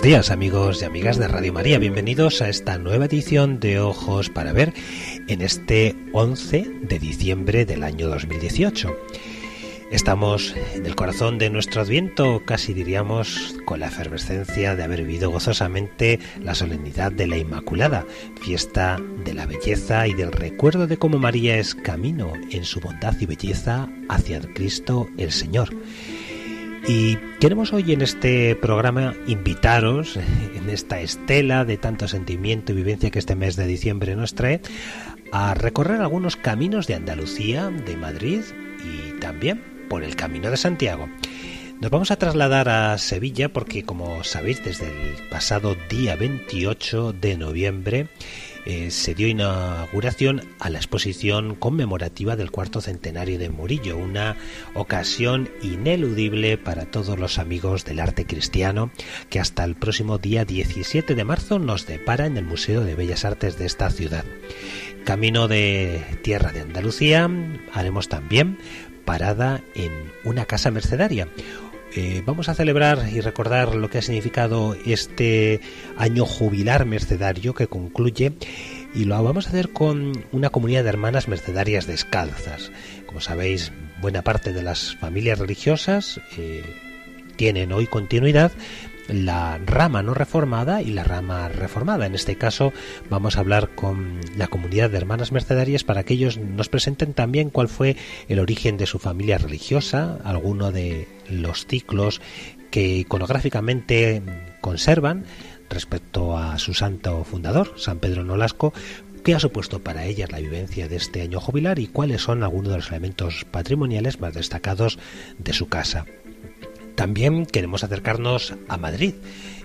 Buenos días amigos y amigas de Radio María, bienvenidos a esta nueva edición de Ojos para Ver en este 11 de diciembre del año 2018. Estamos en el corazón de nuestro adviento, casi diríamos con la efervescencia de haber vivido gozosamente la solemnidad de la Inmaculada, fiesta de la belleza y del recuerdo de cómo María es camino en su bondad y belleza hacia Cristo el Señor. Y queremos hoy en este programa invitaros, en esta estela de tanto sentimiento y vivencia que este mes de diciembre nos trae, a recorrer algunos caminos de Andalucía, de Madrid y también por el Camino de Santiago. Nos vamos a trasladar a Sevilla porque, como sabéis, desde el pasado día 28 de noviembre eh, se dio inauguración a la exposición conmemorativa del cuarto centenario de Murillo, una ocasión ineludible para todos los amigos del arte cristiano que hasta el próximo día 17 de marzo nos depara en el Museo de Bellas Artes de esta ciudad. Camino de Tierra de Andalucía haremos también parada en una casa mercedaria eh, vamos a celebrar y recordar lo que ha significado este año jubilar mercedario que concluye y lo vamos a hacer con una comunidad de hermanas mercedarias descalzas. Como sabéis, buena parte de las familias religiosas eh, tienen hoy continuidad la rama no reformada y la rama reformada. En este caso vamos a hablar con la comunidad de hermanas mercedarias para que ellos nos presenten también cuál fue el origen de su familia religiosa, alguno de los ciclos que iconográficamente conservan respecto a su santo fundador, San Pedro Nolasco, qué ha supuesto para ellas la vivencia de este año jubilar y cuáles son algunos de los elementos patrimoniales más destacados de su casa. También queremos acercarnos a Madrid.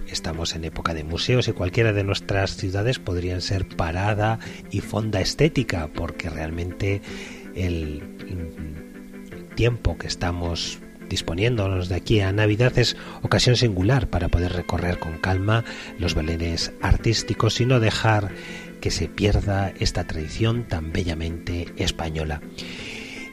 Estamos en época de museos y cualquiera de nuestras ciudades podrían ser parada y fonda estética porque realmente el tiempo que estamos disponiéndonos de aquí a Navidad es ocasión singular para poder recorrer con calma los belenes artísticos y no dejar que se pierda esta tradición tan bellamente española.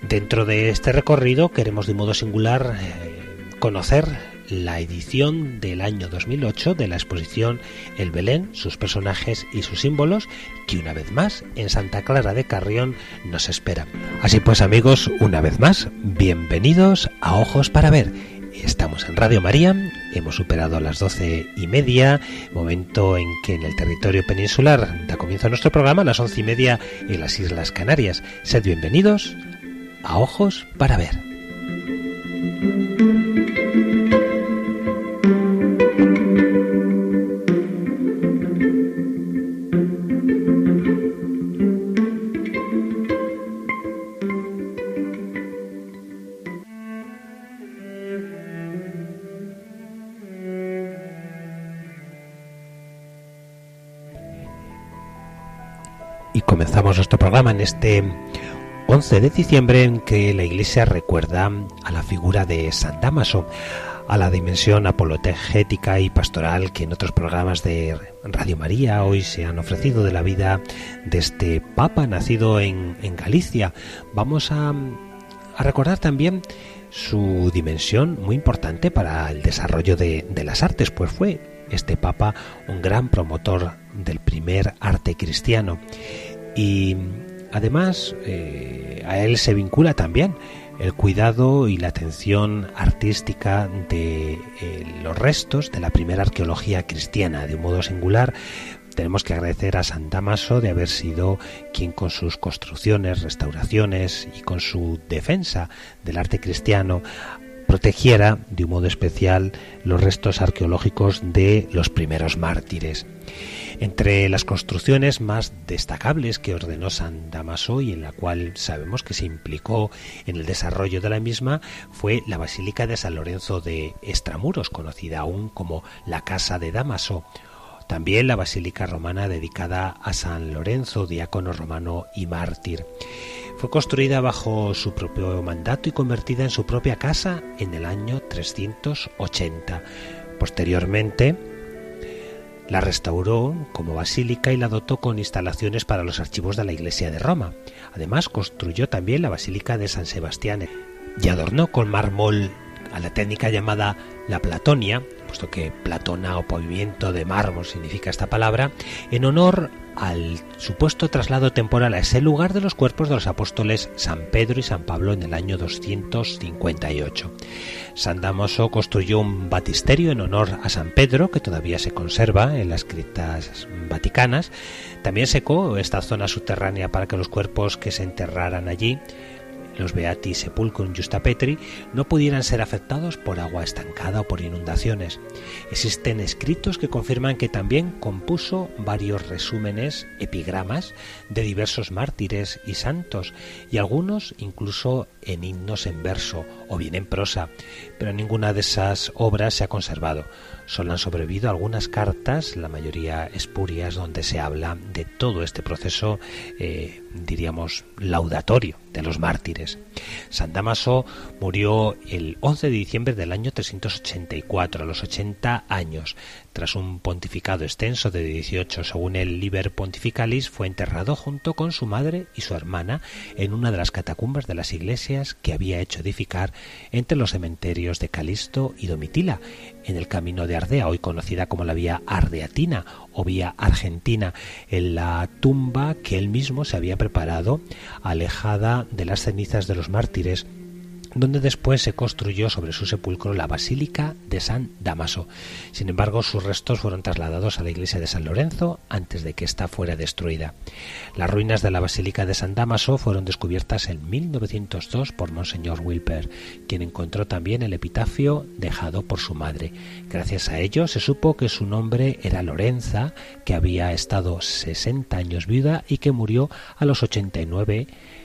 Dentro de este recorrido queremos de modo singular eh, conocer la edición del año 2008 de la exposición El Belén, sus personajes y sus símbolos, que una vez más en Santa Clara de Carrión nos espera. Así pues amigos, una vez más, bienvenidos a Ojos para Ver. Estamos en Radio María, hemos superado las doce y media, momento en que en el territorio peninsular da comienzo nuestro programa a las once y media en las Islas Canarias. Sed bienvenidos a Ojos para Ver. Nuestro programa en este 11 de diciembre en que la Iglesia recuerda a la figura de San Damaso, a la dimensión apologética y pastoral que en otros programas de Radio María hoy se han ofrecido de la vida de este Papa nacido en, Galicia. Vamos a, a, recordar también su dimensión muy importante para el desarrollo de, de las artes, pues fue este Papa un gran promotor del primer arte cristiano y además eh, a él se vincula también el cuidado y la atención artística de eh, los restos de la primera arqueología cristiana. De un modo singular, tenemos que agradecer a San Damaso de haber sido quien con sus construcciones, restauraciones y con su defensa del arte cristiano protegiera de un modo especial los restos arqueológicos de los primeros mártires. Entre las construcciones más destacables que ordenó San Damaso y en la cual sabemos que se implicó en el desarrollo de la misma fue la Basílica de San Lorenzo de Estramuros, conocida aún como la Casa de Damaso, también la basílica romana dedicada a San Lorenzo, diácono romano y mártir. Fue construida bajo su propio mandato y convertida en su propia casa en el año 380. Posteriormente, la restauró como basílica y la dotó con instalaciones para los archivos de la Iglesia de Roma. Además, construyó también la Basílica de San Sebastián y adornó con mármol a la técnica llamada la platonia, puesto que platona o pavimento de mármol significa esta palabra, en honor al supuesto traslado temporal a ese lugar de los cuerpos de los apóstoles San Pedro y San Pablo en el año 258. San Damaso construyó un batisterio en honor a San Pedro, que todavía se conserva en las criptas vaticanas. También secó esta zona subterránea para que los cuerpos que se enterraran allí los Beati Sepulcrum Justa Petri no pudieran ser afectados por agua estancada o por inundaciones. Existen escritos que confirman que también compuso varios resúmenes, epigramas, de diversos mártires y santos, y algunos incluso en himnos en verso o bien en prosa, pero ninguna de esas obras se ha conservado. Solo han sobrevivido algunas cartas, la mayoría espurias, donde se habla de todo este proceso, eh, diríamos, laudatorio de los mártires. San Damaso murió el 11 de diciembre del año 384, a los 80 años. Tras un pontificado extenso de 18, según el Liber Pontificalis, fue enterrado junto con su madre y su hermana en una de las catacumbas de las iglesias que había hecho edificar entre los cementerios de Calisto y Domitila, en el camino de Ardea, hoy conocida como la vía Ardeatina o vía Argentina, en la tumba que él mismo se había preparado, alejada de las cenizas de los mártires donde después se construyó sobre su sepulcro la Basílica de San Damaso. Sin embargo, sus restos fueron trasladados a la iglesia de San Lorenzo antes de que ésta fuera destruida. Las ruinas de la Basílica de San Damaso fueron descubiertas en 1902 por Monseñor Wilper, quien encontró también el epitafio dejado por su madre. Gracias a ello se supo que su nombre era Lorenza, que había estado 60 años viuda y que murió a los 89 años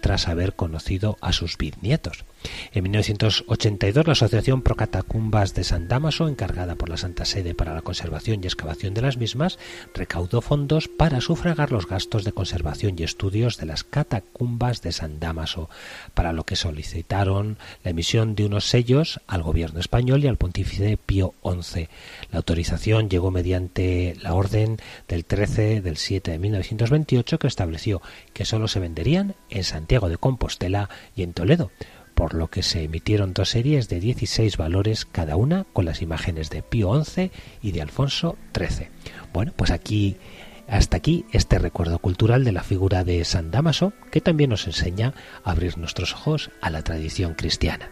tras haber conocido a sus bisnietos. En 1982, la Asociación Pro Catacumbas de San Damaso, encargada por la Santa Sede para la conservación y excavación de las mismas, recaudó fondos para sufragar los gastos de conservación y estudios de las catacumbas de San Damaso, para lo que solicitaron la emisión de unos sellos al gobierno español y al pontífice Pío XI. La autorización llegó mediante la orden del 13 del 7 de 1928 que estableció que sólo se venderían en Santiago de Compostela y en Toledo, por lo que se emitieron dos series de 16 valores cada una con las imágenes de Pío XI y de Alfonso XIII. Bueno, pues aquí hasta aquí este recuerdo cultural de la figura de San Damaso, que también nos enseña a abrir nuestros ojos a la tradición cristiana.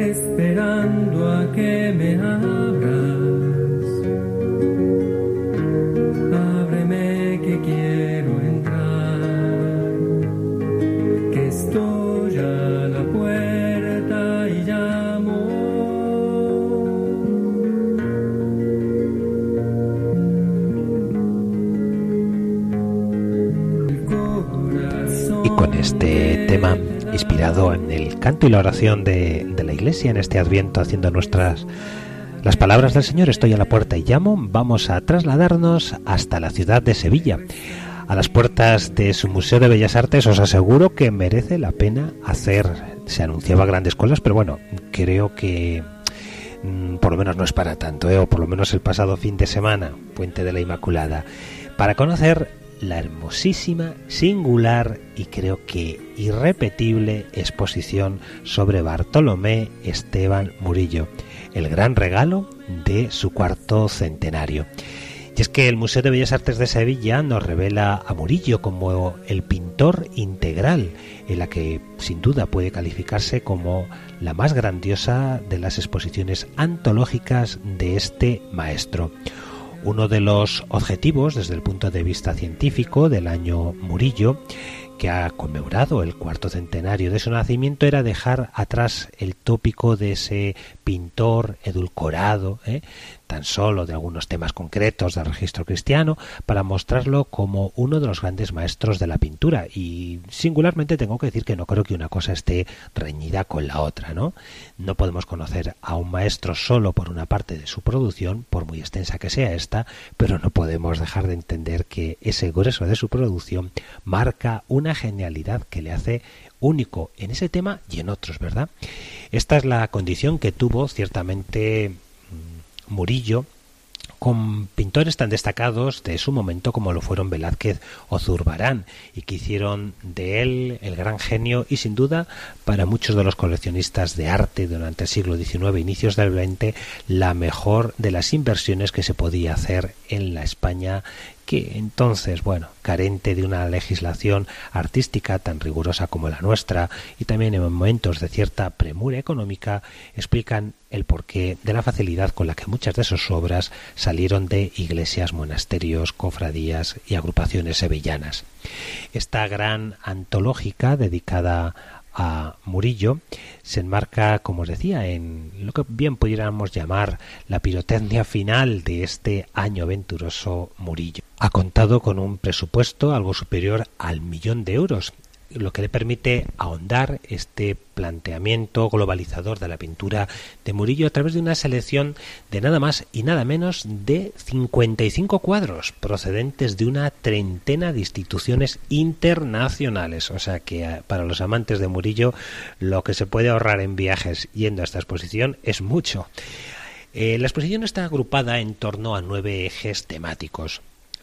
este en el canto y la oración de, la iglesia en este adviento, haciendo nuestras las palabras del Señor, estoy a la puerta y llamo, vamos a trasladarnos hasta la ciudad de Sevilla. A las puertas de su Museo de Bellas Artes os aseguro que merece la pena hacer, se anunciaba grandes cosas, pero bueno, creo que mm, por lo menos no es para tanto, ¿eh? o por lo menos el pasado fin de semana, Puente de la Inmaculada, para conocer la hermosísima, singular y creo que irrepetible exposición sobre Bartolomé Esteban Murillo, el gran regalo de su cuarto centenario. Y es que el Museo de Bellas Artes de Sevilla nos revela a Murillo como el pintor integral, en la que sin duda puede calificarse como la más grandiosa de las exposiciones antológicas de este maestro. Uno de los objetivos desde el punto de vista científico del año Murillo que ha conmemorado el cuarto centenario de su nacimiento era dejar atrás el tópico de ese pintor edulcorado, ¿eh? Tan solo de algunos temas concretos del registro cristiano, para mostrarlo como uno de los grandes maestros de la pintura. Y singularmente tengo que decir que no creo que una cosa esté reñida con la otra, ¿no? No podemos conocer a un maestro solo por una parte de su producción, por muy extensa que sea esta, pero no podemos dejar de entender que ese grueso de su producción marca una genialidad que le hace único en ese tema y en otros, ¿verdad? Esta es la condición que tuvo ciertamente Murillo con pintores tan destacados de su momento como lo fueron Velázquez o Zurbarán y que hicieron de él el gran genio y sin duda para muchos de los coleccionistas de arte durante el siglo XIX inicios del XX la mejor de las inversiones que se podía hacer en la España que entonces, bueno, carente de una legislación artística tan rigurosa como la nuestra y también en momentos de cierta premura económica, explican el porqué de la facilidad con la que muchas de sus obras salieron de iglesias, monasterios, cofradías y agrupaciones sevillanas. Esta gran antológica dedicada a Murillo se enmarca, como os decía, en lo que bien pudiéramos llamar la pirotecnia final de este año aventuroso Murillo. Ha contado con un presupuesto algo superior al millón de euros lo que le permite ahondar este planteamiento globalizador de la pintura de Murillo a través de una selección de nada más y nada menos de 55 cuadros procedentes de una treintena de instituciones internacionales. O sea que eh, para los amantes de Murillo lo que se puede ahorrar en viajes yendo a esta exposición es mucho. Eh, la exposición está agrupada en torno a nueve ejes temáticos.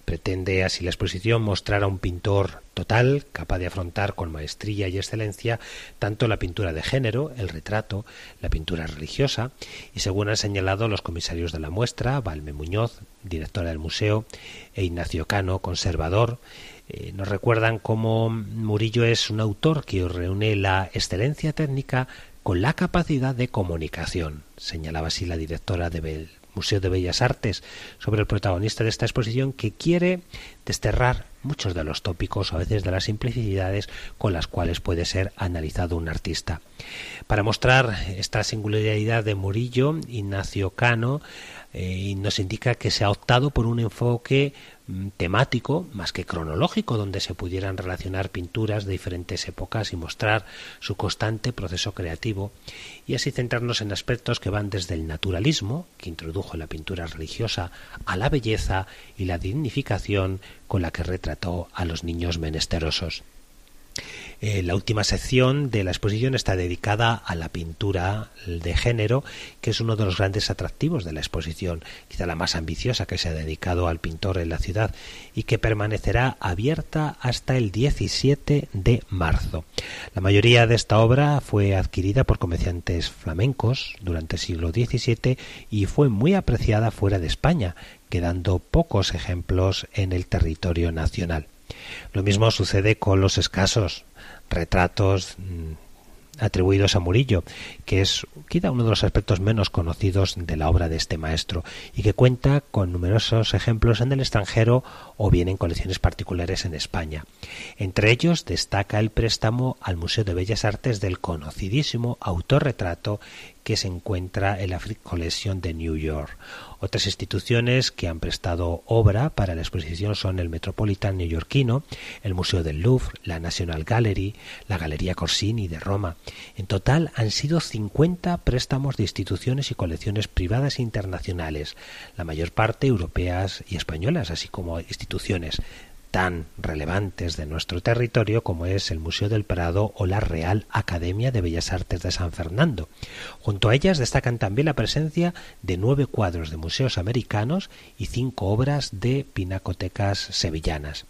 Pretende así la exposición mostrar a un pintor total, capaz de afrontar con maestría y excelencia tanto la pintura de género, el retrato, la pintura religiosa, y según han señalado los comisarios de la muestra, Valme Muñoz, directora del museo, e Ignacio Cano, conservador, eh, nos recuerdan cómo Murillo es un autor que reúne la excelencia técnica con la capacidad de comunicación, señalaba así la directora de, Bel Museo de Bellas Artes sobre el protagonista de esta exposición que quiere desterrar muchos de los tópicos o a veces de las simplicidades con las cuales puede ser analizado un artista. Para mostrar esta singularidad de Murillo, Ignacio Cano eh, nos indica que se ha optado por un enfoque temático más que cronológico donde se pudieran relacionar pinturas de diferentes épocas y mostrar su constante proceso creativo y así centrarnos en aspectos que van desde el naturalismo que introdujo la pintura religiosa a la belleza y la dignificación con la que retrató a los niños menesterosos. Eh, la última sección de la exposición está dedicada a la pintura de género, que es uno de los grandes atractivos de la exposición, quizá la más ambiciosa que se ha dedicado al pintor en la ciudad y que permanecerá abierta hasta el 17 de marzo. La mayoría de esta obra fue adquirida por comerciantes flamencos durante el siglo XVII y fue muy apreciada fuera de España, quedando pocos ejemplos en el territorio nacional. Lo mismo sucede con los escasos retratos mm, atribuidos a Murillo, que es quizá uno de los aspectos menos conocidos de la obra de este maestro y que cuenta con numerosos ejemplos en el extranjero o bien en colecciones particulares en España. Entre ellos destaca el préstamo al Museo de Bellas Artes del conocidísimo autorretrato que se encuentra en la Frick Collection de New York. Otras instituciones que han prestado obra para la exposición son el Metropolitan neoyorquino, el Museo del Louvre, la National Gallery, la Galería Corsini de Roma. En total han sido 50 préstamos de instituciones y colecciones privadas e internacionales, la mayor parte europeas y españolas, así como instituciones tan relevantes de nuestro territorio como es el Museo del Prado o la Real Academia de Bellas Artes de San Fernando. Junto a ellas destacan también la presencia de nueve cuadros de museos americanos y cinco obras de pinacotecas sevillanas.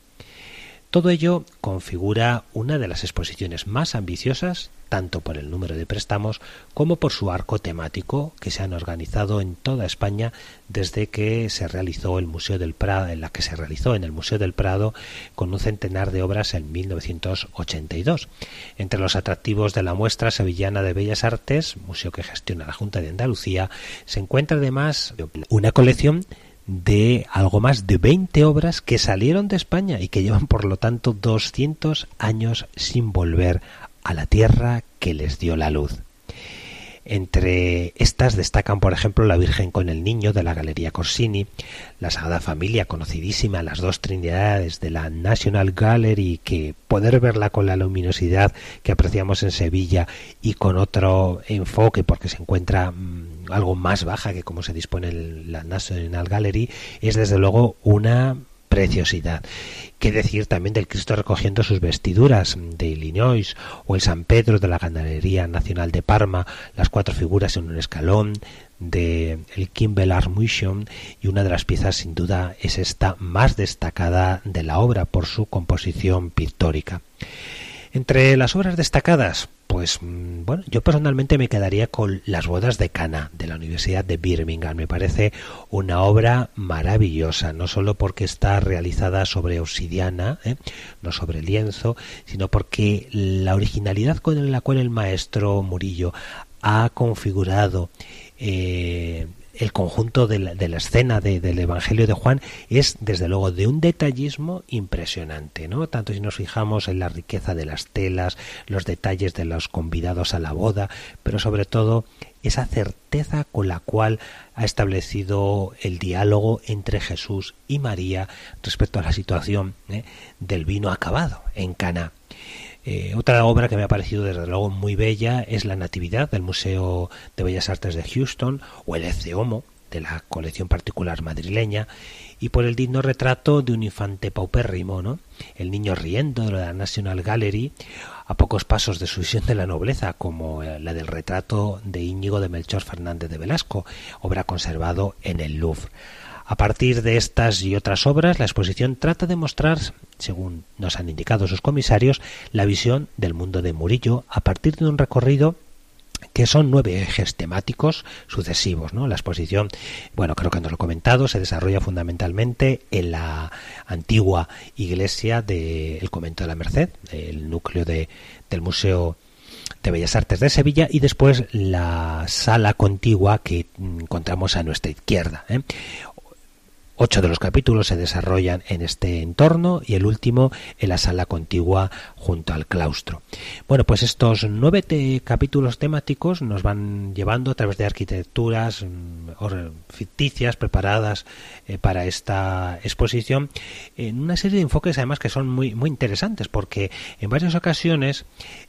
Todo ello configura una de las exposiciones más ambiciosas, tanto por el número de préstamos como por su arco temático que se han organizado en toda España desde que se realizó el Museo del Prado, en la que se realizó en el Museo del Prado con un centenar de obras en 1982. Entre los atractivos de la muestra sevillana de Bellas Artes, museo que gestiona la Junta de Andalucía, se encuentra además una colección de algo más de 20 obras que salieron de España y que llevan por lo tanto 200 años sin volver a la tierra que les dio la luz. Entre estas destacan, por ejemplo, La Virgen con el Niño de la Galería Corsini, la Sagrada Familia, conocidísima, las dos Trinidades de la National Gallery, que poder verla con la luminosidad que apreciamos en Sevilla y con otro enfoque, porque se encuentra mm, algo más baja que como se dispone en la National Gallery, es desde luego una preciosidad. Qué decir también del Cristo recogiendo sus vestiduras de Illinois o el San Pedro de la Ganadería Nacional de Parma, las cuatro figuras en un escalón de el Kimball Art Museum y una de las piezas sin duda es esta más destacada de la obra por su composición pictórica. Entre las obras destacadas, pues mm, bueno, yo personalmente me quedaría con Las bodas de Cana de la Universidad de Birmingham. Me parece una obra maravillosa, no solo porque está realizada sobre obsidiana, ¿eh? no sobre lienzo, sino porque la originalidad con la cual el maestro Murillo ha configurado eh, el conjunto de la, escena del Evangelio de Juan es desde luego de un detallismo impresionante, ¿no? Tanto si nos fijamos en la riqueza de las telas, los detalles de los convidados a la boda, pero sobre todo esa certeza con la cual ha establecido el diálogo entre Jesús y María respecto a la situación ¿eh? del vino acabado en Cana. Eh, otra obra que me ha parecido desde luego muy bella es La Natividad del Museo de Bellas Artes de Houston o El Ece Homo de la colección particular madrileña y por el digno retrato de un infante paupérrimo, ¿no? El niño riendo de la National Gallery a pocos pasos de su visión de la nobleza, como eh, la del retrato de Íñigo de Melchor Fernández de Velasco, obra conservado en el Louvre. A partir de estas y otras obras, la exposición trata de mostrar, según nos han indicado sus comisarios, la visión del mundo de Murillo a partir de un recorrido que son nueve ejes temáticos sucesivos. ¿no? La exposición, bueno, creo que nos lo he comentado, se desarrolla fundamentalmente en la antigua iglesia del Convento de la Merced, el núcleo de, del Museo de Bellas Artes de Sevilla y después la sala contigua que encontramos a nuestra izquierda. ¿eh? Ocho de los capítulos se desarrollan en este entorno y el último en la sala contigua junto al claustro. Bueno, pues estos nueve capítulos temáticos nos van llevando a través de arquitecturas mm, ficticias preparadas eh, para esta exposición en una serie de enfoques además que son muy, muy interesantes porque en varias ocasiones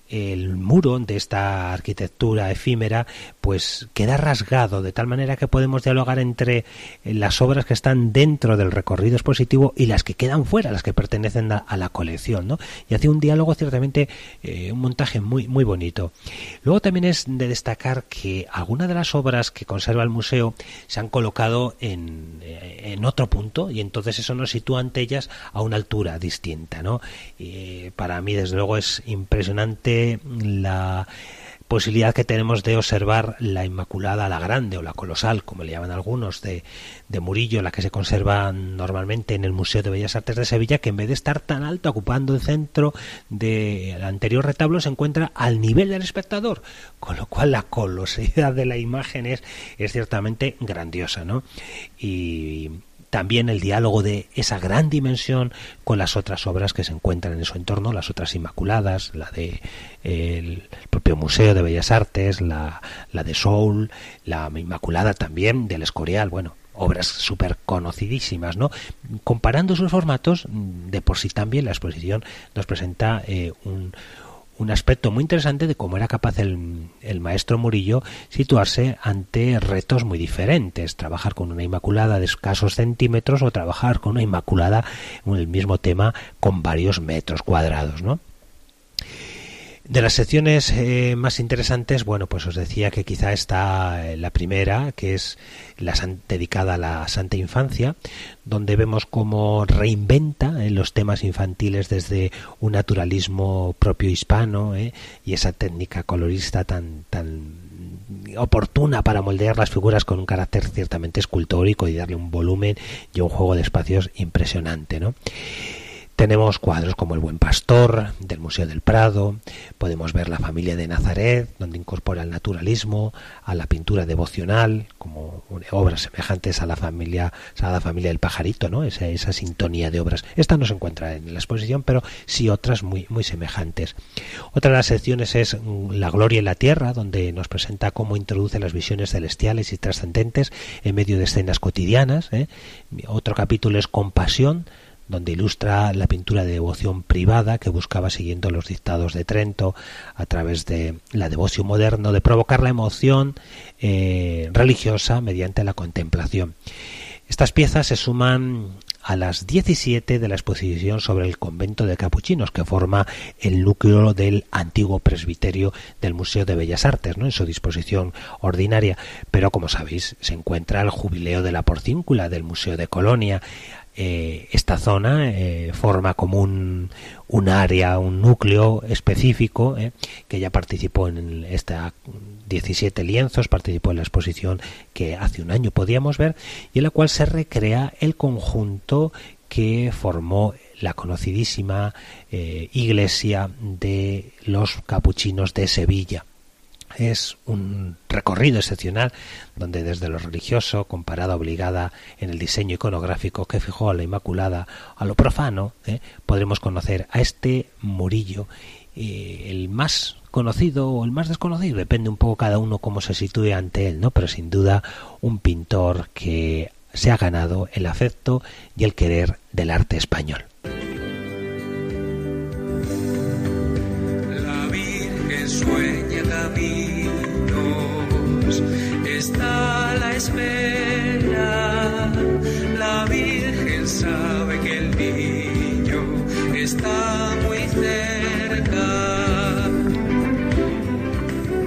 el muro de esta arquitectura efímera pues queda rasgado de tal manera que podemos dialogar entre las obras que están dentro del recorrido expositivo y las que quedan fuera, las que pertenecen a, la colección, ¿no? Y hace un diálogo ciertamente eh, un montaje muy muy bonito. Luego también es de destacar que algunas de las obras que conserva el museo se han colocado en, eh, en otro punto y entonces eso nos sitúa ante ellas a una altura distinta, ¿no? Para mí desde luego es impresionante la posibilidad que tenemos de observar la Inmaculada, la Grande o la Colosal, como le llaman algunos, de, de, Murillo, la que se conserva normalmente en el Museo de Bellas Artes de Sevilla, que en vez de estar tan alto, ocupando el centro del anterior retablo, se encuentra al nivel del espectador, con lo cual la colosidad de la imagen es, es ciertamente grandiosa, ¿no? Y también el diálogo de esa gran dimensión con las otras obras que se encuentran en su entorno, las otras Inmaculadas, la de el propio Museo de Bellas Artes, la, la de Soul, la Inmaculada también del Escorial, bueno, obras súper conocidísimas, ¿no? Comparando sus formatos, de por sí también la exposición nos presenta eh, un, un aspecto muy interesante de cómo era capaz el, el, maestro Murillo situarse ante retos muy diferentes, trabajar con una inmaculada de escasos centímetros o trabajar con una inmaculada en el mismo tema con varios metros cuadrados, ¿no? De las secciones eh, más interesantes, bueno, pues os decía que quizá está eh, la primera, que es la dedicada a la Santa Infancia, donde vemos cómo reinventa eh, los temas infantiles desde un naturalismo propio hispano y esa técnica colorista tan tan oportuna para moldear las figuras con un carácter ciertamente escultórico y darle un volumen y un juego de espacios impresionante, ¿no? Tenemos cuadros como El Buen Pastor del Museo del Prado, podemos ver la familia de Nazaret, donde incorpora el naturalismo, a la pintura devocional, como obras semejantes a la familia, a la familia del pajarito, ¿no? Esa, esa sintonía de obras. Esta no se encuentra en la exposición, pero sí otras muy, muy semejantes. Otra de las secciones es mm, La Gloria en la Tierra, donde nos presenta cómo introduce las visiones celestiales y trascendentes en medio de escenas cotidianas. ¿eh? Otro capítulo es Compasión, donde ilustra la pintura de devoción privada que buscaba, siguiendo los dictados de Trento, a través de la devoción moderno, de provocar la emoción eh, religiosa mediante la contemplación. Estas piezas se suman a las 17 de la exposición sobre el convento de capuchinos, que forma el núcleo del antiguo presbiterio del Museo de Bellas Artes, ¿no? en su disposición ordinaria. Pero, como sabéis, se encuentra el jubileo de la porcíncula del Museo de Colonia, eh, esta zona eh, forma como un, un, área, un núcleo específico eh, que ya participó en esta 17 lienzos, participó en la exposición que hace un año podíamos ver y en la cual se recrea el conjunto que formó la conocidísima iglesia de los capuchinos de Sevilla es un recorrido excepcional donde desde lo religioso, con parada obligada en el diseño iconográfico que fijó a la Inmaculada, a lo profano, ¿eh? podremos conocer a este Murillo, eh, el más conocido o el más desconocido, depende un poco cada uno cómo se sitúe ante él, ¿no? Pero sin duda un pintor que se ha ganado el afecto y el querer del arte español. La Virgen sueña está la espera. La Virgen sabe que el niño está muy cerca.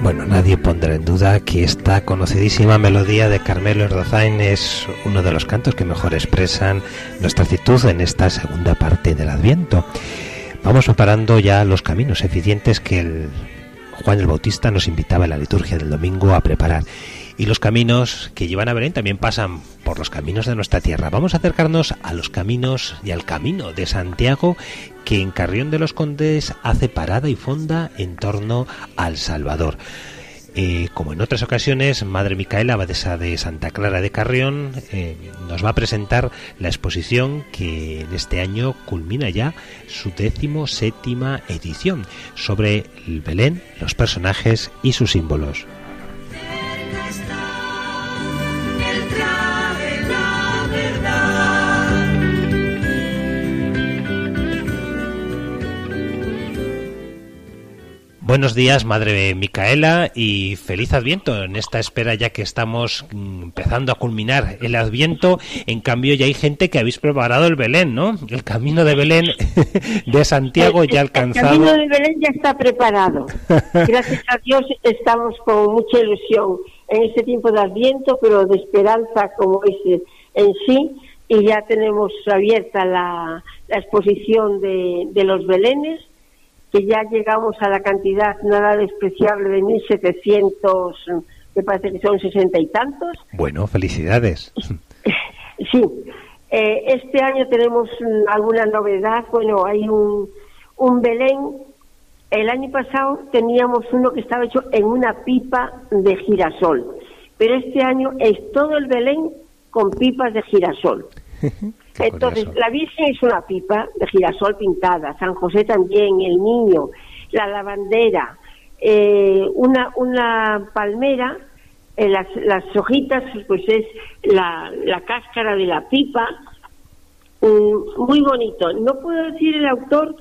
Bueno, nadie pondrá en duda que esta conocidísima melodía de Carmelo Erdozain es uno de los cantos que mejor expresan nuestra actitud en esta segunda parte del Adviento. Vamos preparando ya los caminos eficientes que Juan el Bautista nos invitaba en la liturgia del domingo a preparar. Y los caminos que llevan a Belén también pasan por los caminos de nuestra tierra. Vamos a acercarnos a los caminos y al camino de Santiago que en Carrión de los Condes hace parada y fonda en torno al Salvador. Eh, como en otras ocasiones, Madre Micaela, abadesa de Santa Clara de Carrión, eh, nos va a presentar la exposición que en este año culmina ya su décimo séptima edición sobre el Belén, los personajes y sus símbolos. Buenos días, Madre Micaela, y feliz Adviento. En esta espera ya que estamos mm, empezando a culminar el Adviento, en cambio ya hay gente que habéis preparado el Belén, ¿no? El camino de Belén de Santiago ya alcanzado. El camino de Belén ya está preparado. Gracias a Dios estamos con mucha ilusión en este tiempo de Adviento, pero de esperanza como es en sí, y ya tenemos abierta la, exposición de, de los Belenes que ya llegamos a la cantidad nada despreciable de 1.700, me parece que son sesenta y tantos. Bueno, felicidades. Sí, eh, este año tenemos alguna novedad. Bueno, hay un, un Belén. El año pasado teníamos uno que estaba hecho en una pipa de girasol, pero este año es todo el Belén con pipas de girasol. Entonces, la Virgen es una pipa de girasol pintada, San José también, el niño, la lavandera, eh, una, una palmera, eh, las, las hojitas, pues es la, la cáscara de la pipa, mm, muy bonito. No puedo decir el autor,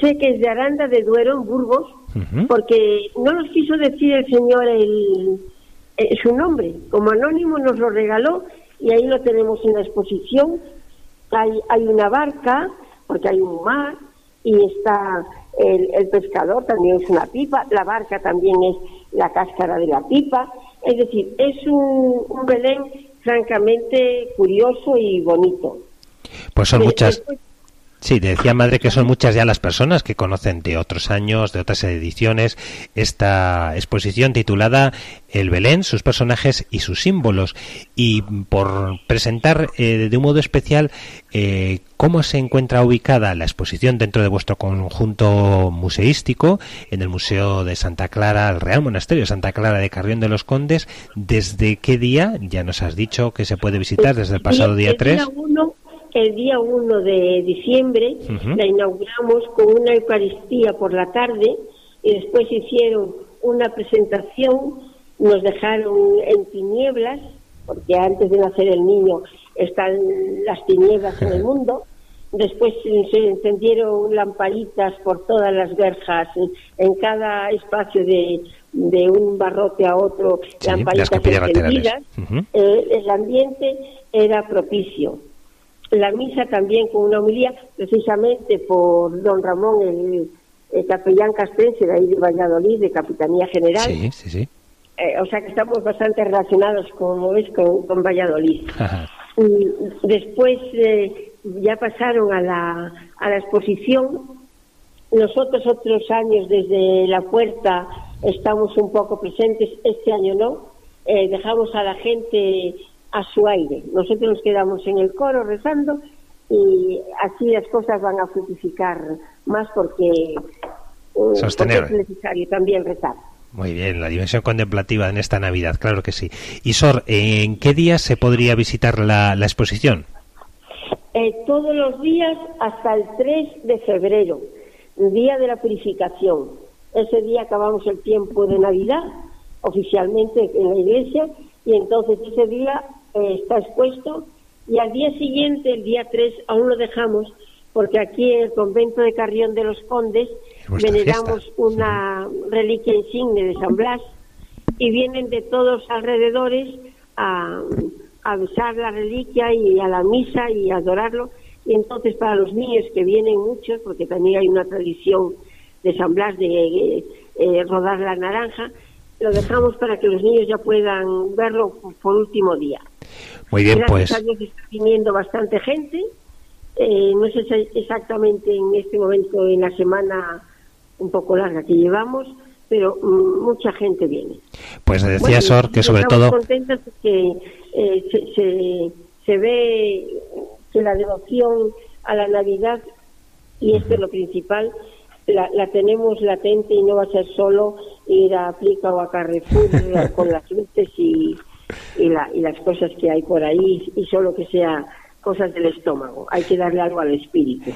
sé que es de Aranda de Duero, en Burgos, porque no nos quiso decir el señor el, eh, su nombre. Como anónimo nos lo regaló y ahí lo tenemos en la exposición hay, hay una barca, porque hay un mar, y está el, pescador, también es una pipa, la barca también es la cáscara de la pipa. Es decir, es un, Belén francamente curioso y bonito. Pues son muchas. Sí, decía madre que son muchas ya las personas que conocen de otros años, de otras ediciones, esta exposición titulada El Belén, sus personajes y sus símbolos. Y por presentar eh, de un modo especial eh, cómo se encuentra ubicada la exposición dentro de vuestro conjunto museístico en el Museo de Santa Clara, el Real Monasterio de Santa Clara de Carrión de los Condes, ¿desde qué día? Ya nos has dicho que se puede visitar desde el pasado día 3 el día 1 de diciembre la inauguramos con una Eucaristía por la tarde y después hicieron una presentación, nos dejaron en tinieblas, porque antes de nacer el niño están las tinieblas en el mundo. Después se encendieron lamparitas por todas las verjas, en cada espacio de, de un barrote a otro, lamparitas encendidas. Eh, el ambiente era propicio la misa también con una homilía, precisamente por don Ramón, el, capellán castrense de ahí de Valladolid, de Capitanía General. Sí, sí, sí. Eh, o sea que estamos bastante relacionados, como ves, con, Valladolid. Y después eh, ya pasaron a la, a la exposición. Nosotros otros años desde la puerta estamos un poco presentes, este año no. Eh, dejamos a la gente a su aire. Nosotros nos quedamos en el coro rezando y así las cosas van a fructificar más porque, eh, es necesario también rezar. Muy bien, la dimensión contemplativa en esta Navidad, claro que sí. Y Sor, ¿en qué días se podría visitar la, exposición? Eh, todos los días hasta el 3 de febrero, día de la purificación. Ese día acabamos el tiempo de Navidad, oficialmente en la iglesia, y entonces ese día eh, está expuesto y al día siguiente, el día 3, aún lo dejamos porque aquí en el convento de Carrión de los Condes veneramos una reliquia insigne de San Blas y vienen de todos alrededores a, a besar la reliquia y a la misa y a adorarlo. Y entonces para los niños que vienen muchos, porque también hay una tradición de San Blas de eh, eh, rodar la naranja, lo dejamos para que los niños ya puedan verlo por último día. Muy bien, Gracias pues. A está viniendo bastante gente. Eh, no sé exactamente en este momento, en la semana un poco larga que llevamos, pero mm, mucha gente viene. Pues decía Sor que sobre todo. contentos porque eh, se, se, ve que la devoción a la Navidad, y esto es lo principal, la, la, tenemos latente y no va a ser solo ir a Aplica o a Carrefour con las luces y, y, las cosas que hay por ahí y solo que sea cosas del estómago. Hay que darle algo al espíritu.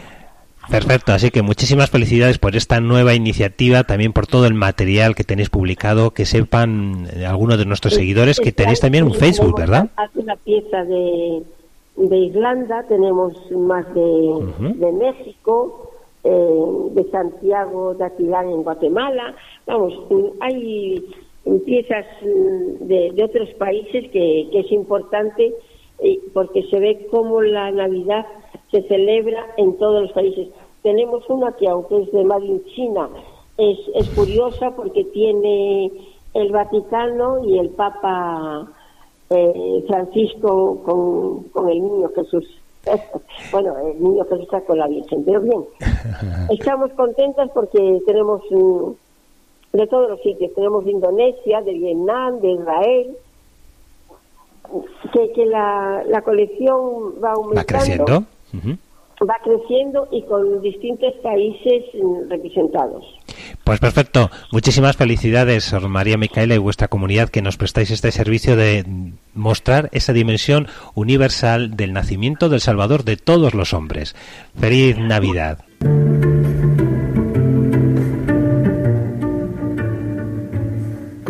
Perfecto, así que muchísimas felicidades por esta nueva iniciativa, también por todo el material que tenéis publicado, que sepan eh, algunos de nuestros seguidores que tenéis también un Facebook, ¿verdad? Hace una pieza de, de Irlanda, tenemos más de, de México, eh, de Santiago de Atilán en Guatemala, vamos, hay piezas mm, de, otros países que, es importante eh, porque se ve cómo la Navidad se celebra en todos los países. Tenemos una que, aunque es de Madrid China, es, es curiosa porque tiene el Vaticano y el Papa eh, Francisco con, con el niño Jesús. bueno, el niño Jesús está con la Virgen, pero bien. Estamos contentas porque tenemos de todos los sitios. Tenemos de Indonesia, de Vietnam, de Israel. Que, que la, la colección va aumentando. Va creciendo. Va creciendo y con distintos países representados. Pues perfecto. Muchísimas felicidades, María Micaela y vuestra comunidad que nos prestáis este servicio de mostrar esa dimensión universal del nacimiento del Salvador de todos los hombres. Feliz Navidad.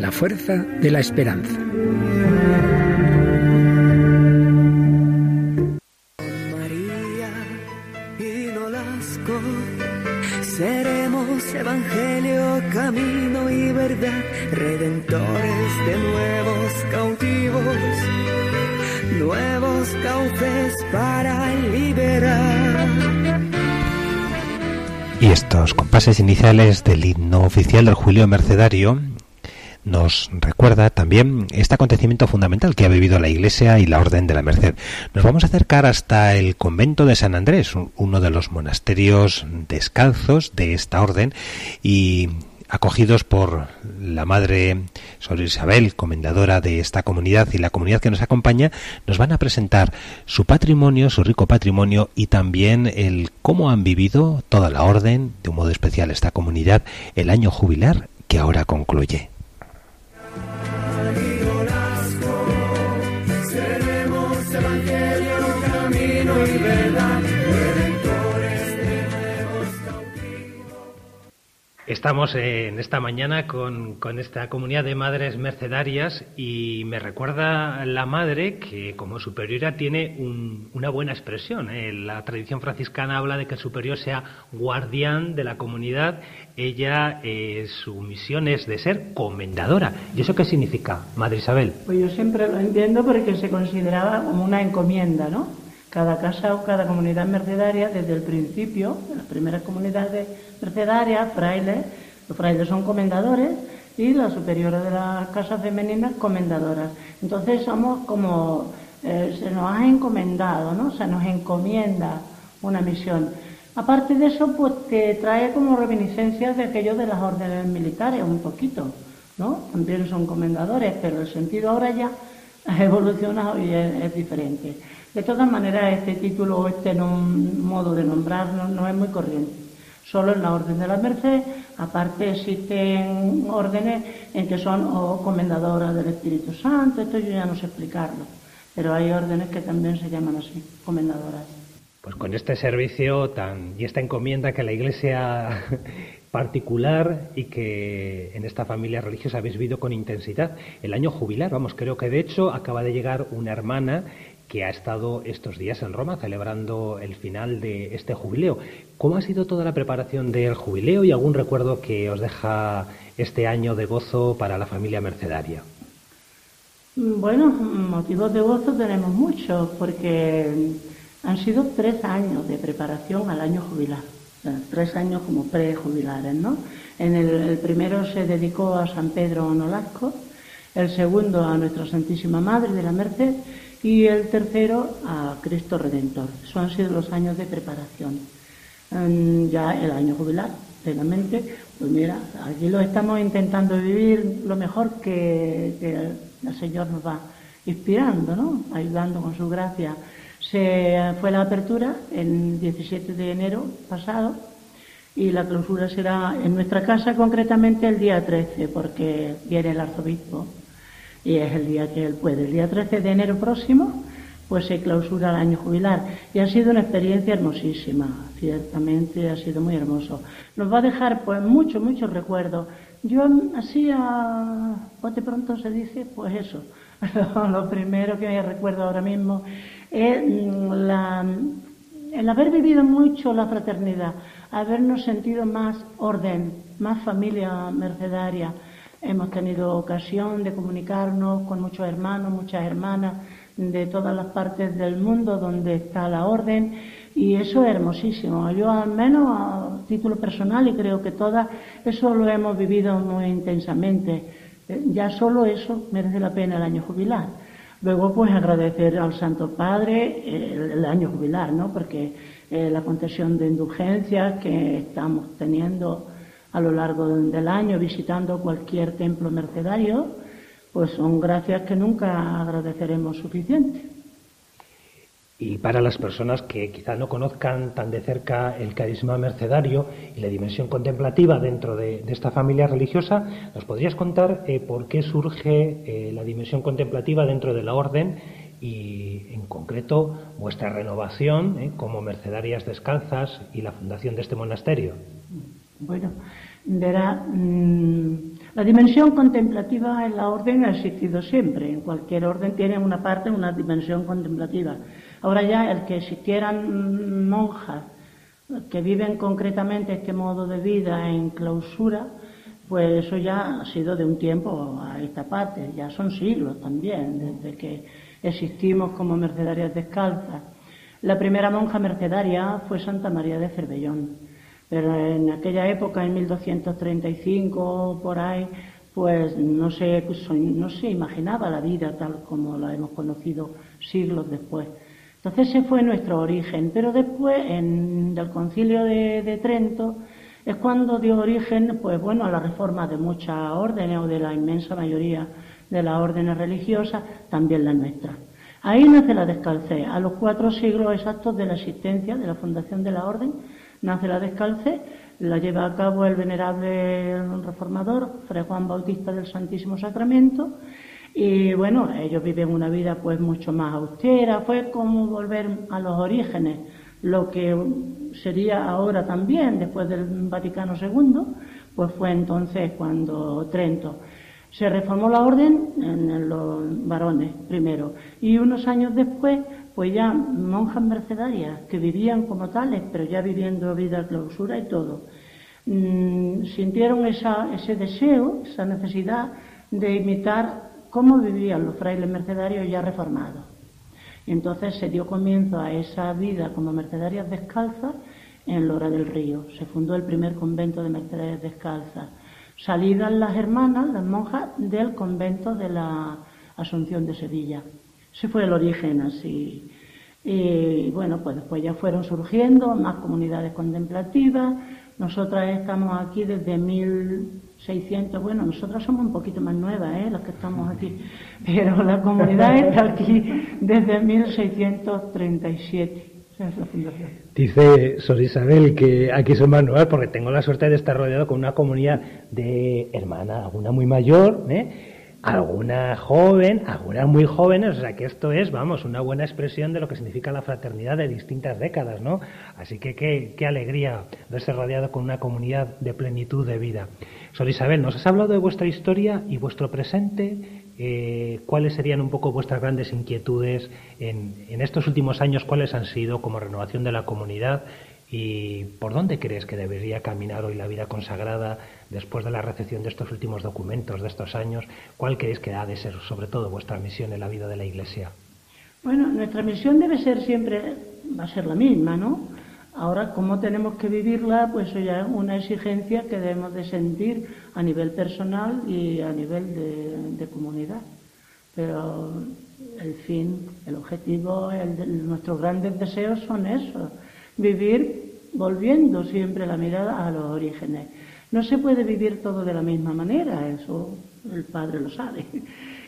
la fuerza de la esperanza. María y Nolasco, seremos evangelio, camino y verdad, redentores de nuevos cautivos, nuevos cauces para liberar. Y estos compases iniciales del himno oficial del Julio Mercedario nos recuerda también este acontecimiento fundamental que ha vivido la Iglesia y la Orden de la Merced. Nos vamos a acercar hasta el convento de San Andrés, uno de los monasterios descalzos de esta orden y acogidos por la Madre Sor Isabel, comendadora de esta comunidad y la comunidad que nos acompaña, nos van a presentar su patrimonio, su rico patrimonio y también el cómo han vivido toda la orden, de un modo especial esta comunidad, el año jubilar que ahora concluye. Estamos en esta mañana con, esta comunidad de madres mercedarias y me recuerda la madre que como superiora tiene una buena expresión. ¿eh? La tradición franciscana habla de que el superior sea guardián de la comunidad. Ella, eh, su misión es de ser comendadora. ¿Y eso qué significa, Madre Isabel? Pues yo siempre lo entiendo porque se consideraba como una encomienda, ¿no? Cada casa o cada comunidad mercedaria, desde el principio, las primeras comunidades mercedarias, frailes, los frailes son comendadores y las superiores de las casas femeninas comendadoras. Entonces somos como, eh, se nos ha encomendado, ¿no? Se nos encomienda una misión. Aparte de eso, pues te trae como reminiscencias de aquello de las órdenes militares, un poquito, ¿no? También son comendadores, pero el sentido ahora ya ha evolucionado y es diferente. De todas maneras, este título o este modo de nombrarnos no es muy corriente. Solo en la Orden de la Merced, aparte existen órdenes en que son comendadoras del Espíritu Santo, esto yo ya no sé explicarlo, pero hay órdenes que también se llaman así, comendadoras. Pues con este servicio tan y esta encomienda que la Iglesia particular y que en esta familia religiosa habéis vivido con intensidad. El año jubilar, vamos, creo que de hecho acaba de llegar una hermana que ha estado estos días en Roma celebrando el final de este jubileo. ¿Cómo ha sido toda la preparación del jubileo y algún recuerdo que os deja este año de gozo para la familia mercedaria? Bueno, motivos de gozo tenemos muchos porque han sido tres años de preparación al año jubilar, tres años como prejubilares, ¿no? En el, el, primero se dedicó a San Pedro Nolasco, el segundo a Nuestra Santísima Madre de la Merced y el tercero a Cristo Redentor. Esos han sido los años de preparación. Ya el año jubilar, plenamente, pues mira, aquí lo estamos intentando vivir lo mejor que, el Señor nos va inspirando, ¿no? Ayudando con su gracia. Se fue la apertura el 17 de enero pasado y la clausura será en nuestra casa concretamente el día 13 porque viene el arzobispo y es el día que él puede. El día 13 de enero próximo, pues se clausura el año jubilar y ha sido una experiencia hermosísima, ciertamente ha sido muy hermoso. Nos va a dejar pues muchos, muchos recuerdos. Yo así a bote pronto se dice, pues eso, lo primero que me recuerdo ahora mismo es mm, la, el haber vivido mucho la fraternidad, habernos sentido más orden, más familia mercedaria, Hemos tenido ocasión de comunicarnos con muchos hermanos, muchas hermanas de todas las partes del mundo donde está la orden y eso es hermosísimo. Yo al menos a título personal y creo que todas, eso lo hemos vivido muy intensamente. Eh, ya solo eso merece la pena el año jubilar. Luego pues agradecer al Santo Padre el, año jubilar, ¿no? Porque eh, la concesión de indulgencias que estamos teniendo a lo largo del año visitando cualquier templo mercedario, pues son gracias que nunca agradeceremos suficiente. Y para las personas que quizá no conozcan tan de cerca el carisma mercedario y la dimensión contemplativa dentro de, esta familia religiosa, ¿nos podrías contar eh, por qué surge eh, la dimensión contemplativa dentro de la orden y, en concreto, vuestra renovación eh, como mercedarias descalzas y la fundación de este monasterio? Bueno, verá, mm, la dimensión contemplativa en la orden ha existido siempre. En cualquier orden tiene una parte, una dimensión contemplativa. Ahora ya el que existieran monjas que viven concretamente este modo de vida en clausura, pues eso ya ha sido de un tiempo a esta parte, ya son siglos también, desde que existimos como mercedarias descalzas. La primera monja mercedaria fue Santa María de Cervellón, pero en aquella época, en 1235 por ahí, pues no se, no se imaginaba la vida tal como la hemos conocido siglos después. Entonces ese fue nuestro origen, pero después en el concilio de, Trento es cuando dio origen, pues bueno, a la reforma de muchas órdenes o de la inmensa mayoría de las órdenes religiosas, también la nuestra. Ahí nace la descalcé, a los cuatro siglos exactos de la existencia, de la fundación de la orden, nace la descalcé, la lleva a cabo el venerable reformador, Fray Juan Bautista del Santísimo Sacramento, y bueno, ellos viven una vida pues mucho más austera, fue como volver a los orígenes, lo que sería ahora también, después del Vaticano II, pues fue entonces cuando Trento. Se reformó la orden en los varones primero y unos años después, pues ya monjas mercedarias que vivían como tales, pero ya viviendo vida clausura y todo, mm, sintieron ese deseo, esa necesidad de imitar cómo vivían los frailes mercedarios ya reformados. Y entonces se dio comienzo a esa vida como mercedarias descalzas en Lora del Río. Se fundó el primer convento de mercedarias descalzas. Salidas las hermanas, las monjas, del convento de la Asunción de Sevilla. Ese fue el origen así. Y bueno, pues después ya fueron surgiendo más comunidades contemplativas. Nosotras estamos aquí desde mil 600, bueno, nosotros somos un poquito más nuevas, ¿eh? las que estamos aquí, pero la comunidad está aquí desde 1637. Es la fundación. Dice Sor Isabel que aquí son más nuevas porque tengo la suerte de estar rodeado con una comunidad de hermanas, alguna muy mayor, ¿eh? Alguna joven, algunas muy jóvenes, o sea que esto es, vamos, una buena expresión de lo que significa la fraternidad de distintas décadas, ¿no? Así que qué, qué alegría verse rodeado con una comunidad de plenitud de vida. Sor Isabel, nos has hablado de vuestra historia y vuestro presente. Eh, ¿Cuáles serían un poco vuestras grandes inquietudes en, en estos últimos años? ¿Cuáles han sido como renovación de la comunidad? ¿Y por dónde crees que debería caminar hoy la vida consagrada después de la recepción de estos últimos documentos, de estos años? ¿Cuál crees que ha de ser, sobre todo, vuestra misión en la vida de la Iglesia? Bueno, nuestra misión debe ser siempre, va a ser la misma, ¿no? Ahora, cómo tenemos que vivirla, pues eso ya es una exigencia que debemos de sentir a nivel personal y a nivel de, comunidad. Pero el fin, el objetivo, el nuestros grandes deseos son esos vivir volviendo siempre la mirada a los orígenes. No se puede vivir todo de la misma manera, eso el padre lo sabe,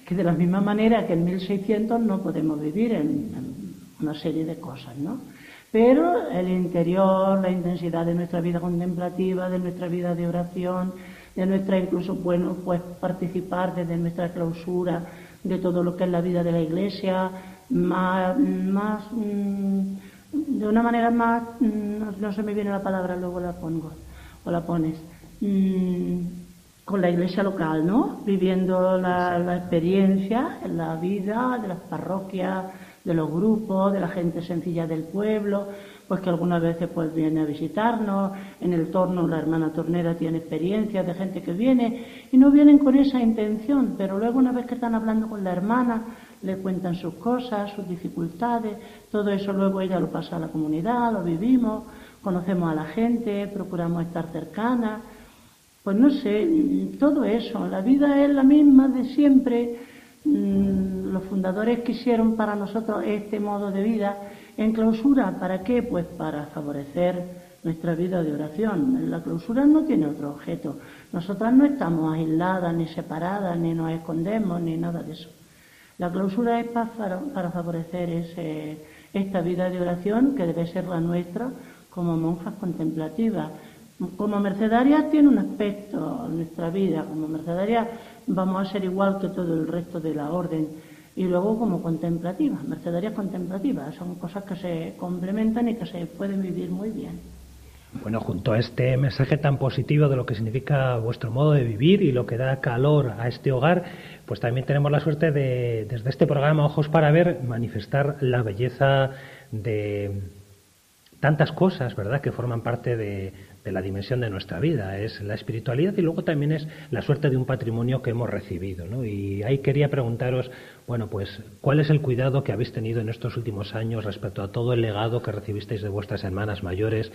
que de la misma manera que en 1600 no podemos vivir en, una serie de cosas, ¿no? Pero el interior, la intensidad de nuestra vida contemplativa, de nuestra vida de oración, de nuestra incluso, bueno, pues participar desde nuestra clausura de todo lo que es la vida de la iglesia, más, mm, de una manera más, mm, no, se me viene la palabra, luego la pongo o la pones, mm, con la iglesia local, ¿no? Viviendo la, la experiencia, la vida de las parroquias, de los grupos, de la gente sencilla del pueblo, pues que algunas veces pues viene a visitarnos, en el torno la hermana tornera tiene experiencias de gente que viene y no vienen con esa intención, pero luego una vez que están hablando con la hermana, le cuentan sus cosas, sus dificultades, todo eso luego ella lo pasa a la comunidad, lo vivimos, conocemos a la gente, procuramos estar cercanas, pues no sé, todo eso, la vida es la misma de siempre, mm, los fundadores quisieron para nosotros este modo de vida en clausura, ¿para qué? Pues para favorecer nuestra vida de oración. La clausura no tiene otro objeto. Nosotras no estamos aisladas, ni separadas, ni nos escondemos, ni nada de eso. La clausura es para, para favorecer ese, esta vida de oración que debe ser la nuestra como monjas contemplativas. Como mercedarias tiene un aspecto nuestra vida. Como mercedarias vamos a ser igual que todo el resto de la orden. Y luego como contemplativas, mercedarias contemplativas. Son cosas que se complementan y que se pueden vivir muy bien. Bueno, junto a este mensaje tan positivo de lo que significa vuestro modo de vivir y lo que da calor a este hogar, pues también tenemos la suerte de, desde este programa Ojos para Ver, manifestar la belleza de tantas cosas, ¿verdad?, que forman parte de, de la dimensión de nuestra vida. Es la espiritualidad y luego también es la suerte de un patrimonio que hemos recibido, ¿no? Y ahí quería preguntaros, bueno, pues, ¿cuál es el cuidado que habéis tenido en estos últimos años respecto a todo el legado que recibisteis de vuestras hermanas mayores?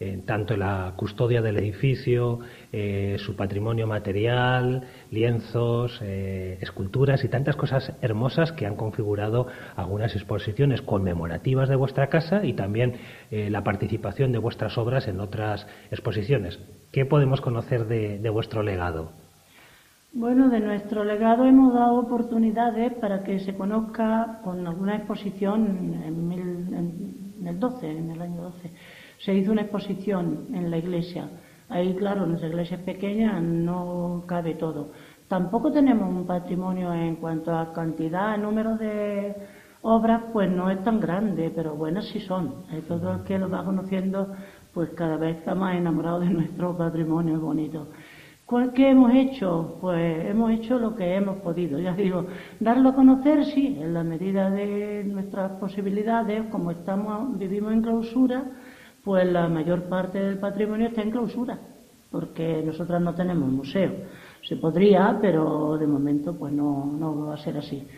Eh, tanto la custodia del edificio, eh, su patrimonio material, lienzos, eh, esculturas y tantas cosas hermosas que han configurado algunas exposiciones conmemorativas de vuestra casa y también la participación de vuestras obras en otras exposiciones. ¿Qué podemos conocer de, vuestro legado? Bueno, de nuestro legado hemos dado oportunidades para que se conozca con alguna exposición en, en, en el 12, en el año 12 se hizo una exposición en la iglesia. Ahí, claro, nuestra iglesia es pequeña, no cabe todo. Tampoco tenemos un patrimonio en cuanto a cantidad, número de obras, pues no es tan grande, pero buenas sí son. Todo el que lo va conociendo, pues cada vez está más enamorado de nuestro patrimonio bonito. ¿Qué hemos hecho? Pues hemos hecho lo que hemos podido. Ya digo, darlo a conocer, sí, en la medida de nuestras posibilidades, como estamos, vivimos en clausura, pues la mayor parte del patrimonio está en clausura, porque nosotras no tenemos museo. Se podría, pero de momento pues no, no va a ser así.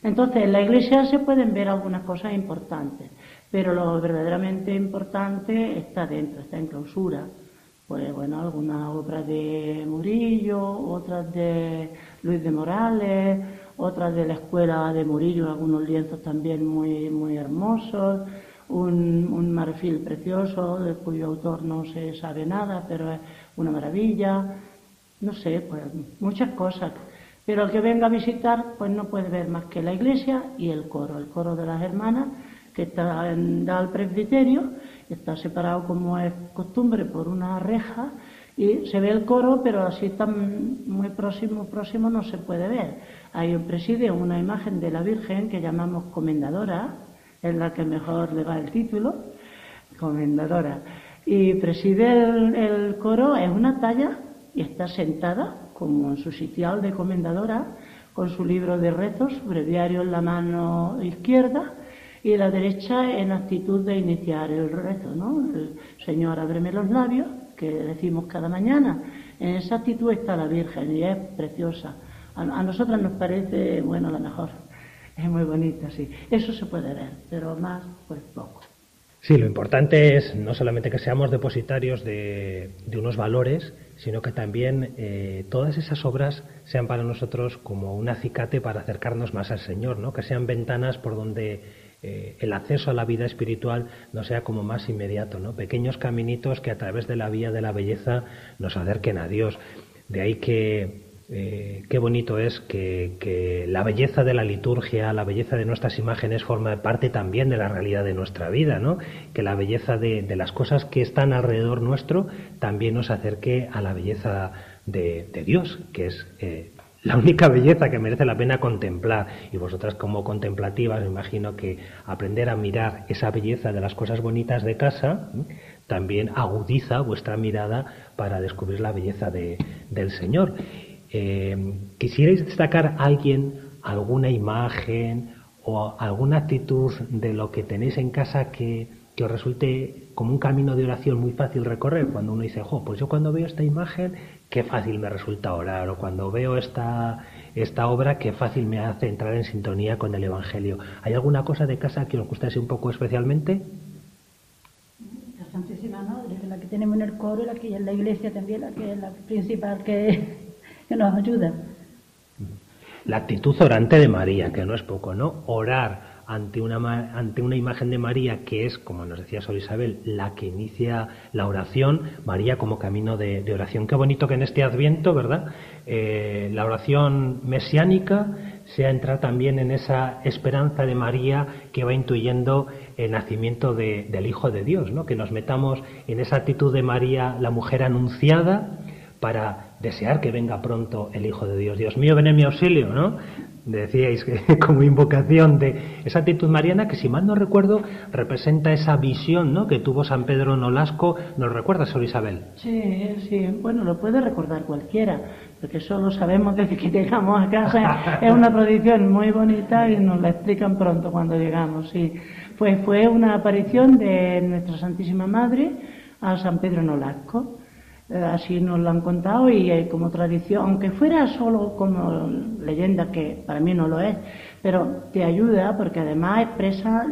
Entonces, en la iglesia se pueden ver algunas cosas importantes, pero lo verdaderamente importante está dentro, está en clausura. Pues bueno, algunas obras de Murillo, otras de Luis de Morales, otras de la escuela de Murillo, algunos lienzos también muy, muy hermosos un, un, marfil precioso, de cuyo autor no se sabe nada, pero es una maravilla, no sé, pues muchas cosas. Pero el que venga a visitar, pues no puede ver más que la iglesia y el coro, el coro de las hermanas, que está en, da al presbiterio, está separado como es costumbre por una reja, y se ve el coro, pero así tan muy próximo, próximo no se puede ver. Hay un presidio, una imagen de la Virgen que llamamos comendadora, es la que mejor le va el título, comendadora. Y preside el, coro, es una talla y está sentada, como en su sitial de comendadora, con su libro de rezos, breviario en la mano izquierda y la derecha en actitud de iniciar el rezo, ¿no? El Señor, ábreme los labios, que decimos cada mañana. En esa actitud está la Virgen y es preciosa. A, a nosotras nos parece, bueno, la mejor. Es muy bonita, sí. Eso se puede ver, pero más, pues poco. Sí, lo importante es no solamente que seamos depositarios de, de unos valores, sino que también eh, todas esas obras sean para nosotros como un acicate para acercarnos más al Señor, ¿no? que sean ventanas por donde eh, el acceso a la vida espiritual no sea como más inmediato, ¿no? pequeños caminitos que a través de la vía de la belleza nos acerquen a Dios. De ahí que eh, qué bonito es que, la belleza de la liturgia, la belleza de nuestras imágenes forma parte también de la realidad de nuestra vida, ¿no? Que la belleza de, las cosas que están alrededor nuestro también nos acerque a la belleza de, de Dios, que es eh, la única belleza que merece la pena contemplar. Y vosotras como contemplativas, me imagino que aprender a mirar esa belleza de las cosas bonitas de casa también agudiza vuestra mirada para descubrir la belleza de, del Señor. Eh, ¿Quisierais destacar a alguien, alguna imagen o alguna actitud de lo que tenéis en casa que, que, os resulte como un camino de oración muy fácil recorrer? Cuando uno dice, jo, pues yo cuando veo esta imagen, qué fácil me resulta orar, o cuando veo esta, esta obra, qué fácil me hace entrar en sintonía con el Evangelio. ¿Hay alguna cosa de casa que os gustase un poco especialmente? La Santísima Madre, la que tenemos en el coro, la que en la iglesia también, la que es la principal que que nos ayuda. La actitud orante de María, que no es poco, ¿no? Orar ante una, ante una imagen de María que es, como nos decía Sor Isabel, la que inicia la oración, María como camino de, oración. Qué bonito que en este Adviento, ¿verdad? Eh, la oración mesiánica sea entrar también en esa esperanza de María que va intuyendo el nacimiento del Hijo de Dios, ¿no? Que nos metamos en esa actitud de María, la mujer anunciada, para desear que venga pronto el Hijo de Dios. Dios mío, ven en mi auxilio, ¿no? Decíais que como invocación de esa actitud mariana que, si mal no recuerdo, representa esa visión ¿no? que tuvo San Pedro Nolasco. ¿Nos recuerda, Sor Isabel? Sí, sí. Bueno, lo puede recordar cualquiera, porque eso lo sabemos desde que llegamos a casa. es una tradición muy bonita y nos la explican pronto cuando llegamos. Sí. Pues fue una aparición de Nuestra Santísima Madre a San Pedro Nolasco así nos lo han contado y eh, como tradición, aunque fuera solo como leyenda, que para mí no lo es, pero te ayuda porque además expresa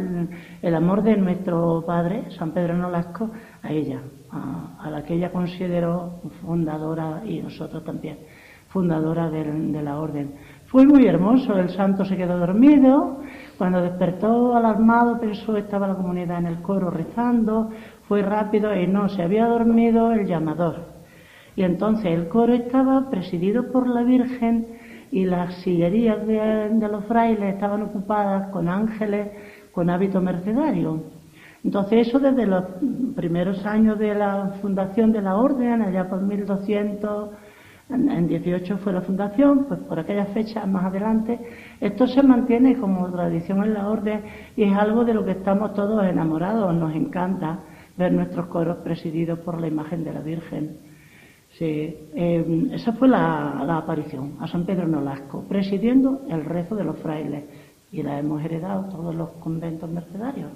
el amor de nuestro padre, San Pedro Nolasco, a ella, a, la que ella consideró fundadora y nosotros también, fundadora de, de la orden. Fue muy hermoso, el santo se quedó dormido, cuando despertó alarmado pensó estaba la comunidad en el coro rezando, fue rápido y no, se había dormido el llamador. Y entonces el coro estaba presidido por la Virgen y las sillerías de, los frailes estaban ocupadas con ángeles con hábito mercedario. Entonces eso desde los primeros años de la fundación de la orden, allá por 1200, en 18 fue la fundación, pues por aquellas fechas más adelante, esto se mantiene como tradición en la orden y es algo de lo que estamos todos enamorados, nos encanta ver nuestros coros presididos por la imagen de la Virgen. Sí, em, esa fue la, aparición a San Pedro Nolasco, presidiendo el rezo de los frailes, y la hemos heredado todos los conventos mercedarios.